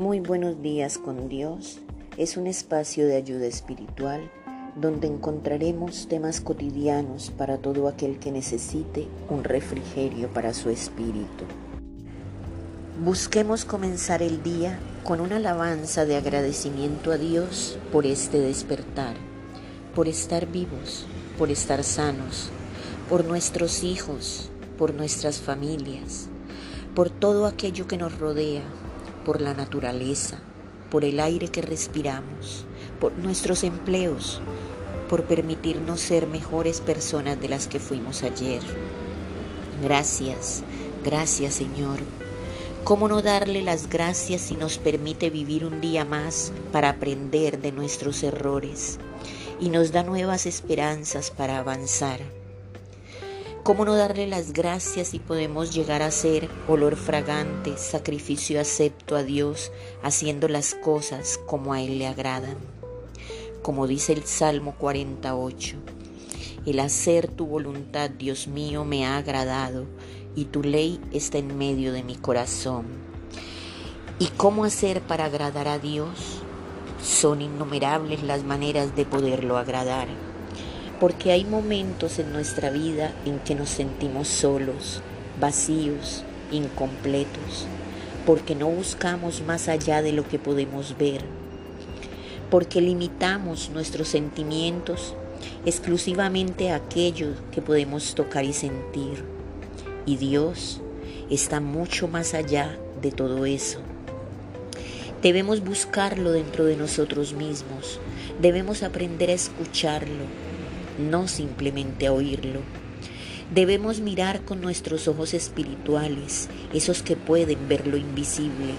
Muy buenos días con Dios es un espacio de ayuda espiritual donde encontraremos temas cotidianos para todo aquel que necesite un refrigerio para su espíritu. Busquemos comenzar el día con una alabanza de agradecimiento a Dios por este despertar, por estar vivos, por estar sanos, por nuestros hijos, por nuestras familias, por todo aquello que nos rodea, por la naturaleza, por el aire que respiramos, por nuestros empleos, por permitirnos ser mejores personas de las que fuimos ayer. Gracias, gracias Señor. ¿Cómo no darle las gracias si nos permite vivir un día más para aprender de nuestros errores y nos da nuevas esperanzas para avanzar? ¿Cómo no darle las gracias si podemos llegar a ser olor fragante, sacrificio acepto a Dios, haciendo las cosas como a Él le agradan? Como dice el Salmo 48, el hacer tu voluntad, Dios mío, me ha agradado y tu ley está en medio de mi corazón. ¿Y cómo hacer para agradar a Dios? Son innumerables las maneras de poderlo agradar porque hay momentos en nuestra vida en que nos sentimos solos, vacíos, incompletos, porque no buscamos más allá de lo que podemos ver, porque limitamos nuestros sentimientos exclusivamente a aquellos que podemos tocar y sentir. Y Dios está mucho más allá de todo eso. Debemos buscarlo dentro de nosotros mismos, debemos aprender a escucharlo, no simplemente a oírlo. Debemos mirar con nuestros ojos espirituales, esos que pueden ver lo invisible.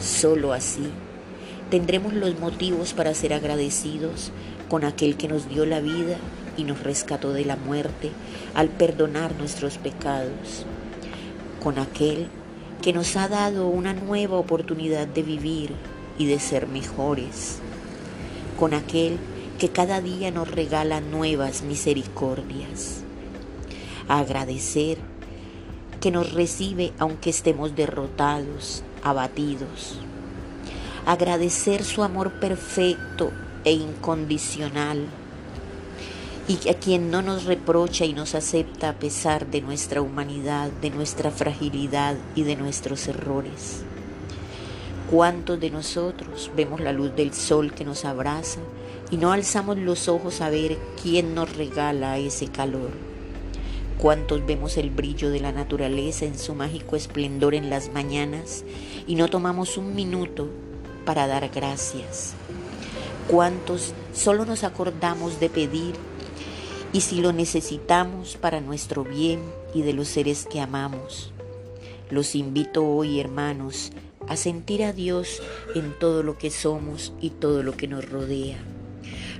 Solo así tendremos los motivos para ser agradecidos con aquel que nos dio la vida y nos rescató de la muerte al perdonar nuestros pecados, con aquel que nos ha dado una nueva oportunidad de vivir y de ser mejores, con aquel que cada día nos regala nuevas misericordias. Agradecer que nos recibe aunque estemos derrotados, abatidos. Agradecer su amor perfecto e incondicional y a quien no nos reprocha y nos acepta a pesar de nuestra humanidad, de nuestra fragilidad y de nuestros errores. ¿Cuántos de nosotros vemos la luz del sol que nos abraza y no alzamos los ojos a ver quién nos regala ese calor? ¿Cuántos vemos el brillo de la naturaleza en su mágico esplendor en las mañanas y no tomamos un minuto para dar gracias? ¿Cuántos solo nos acordamos de pedir y si lo necesitamos para nuestro bien y de los seres que amamos? Los invito hoy, hermanos, a sentir a Dios en todo lo que somos y todo lo que nos rodea.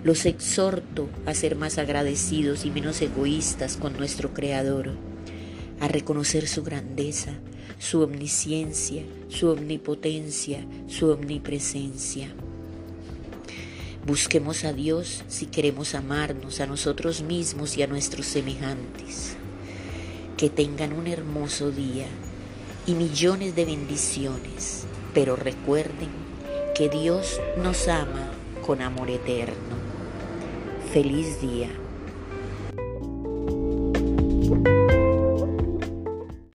Los exhorto a ser más agradecidos y menos egoístas con nuestro Creador, a reconocer su grandeza, su omnisciencia, su omnipotencia, su omnipresencia. Busquemos a Dios si queremos amarnos a nosotros mismos y a nuestros semejantes. Que tengan un hermoso día y millones de bendiciones. Pero recuerden que Dios nos ama con amor eterno. Feliz día.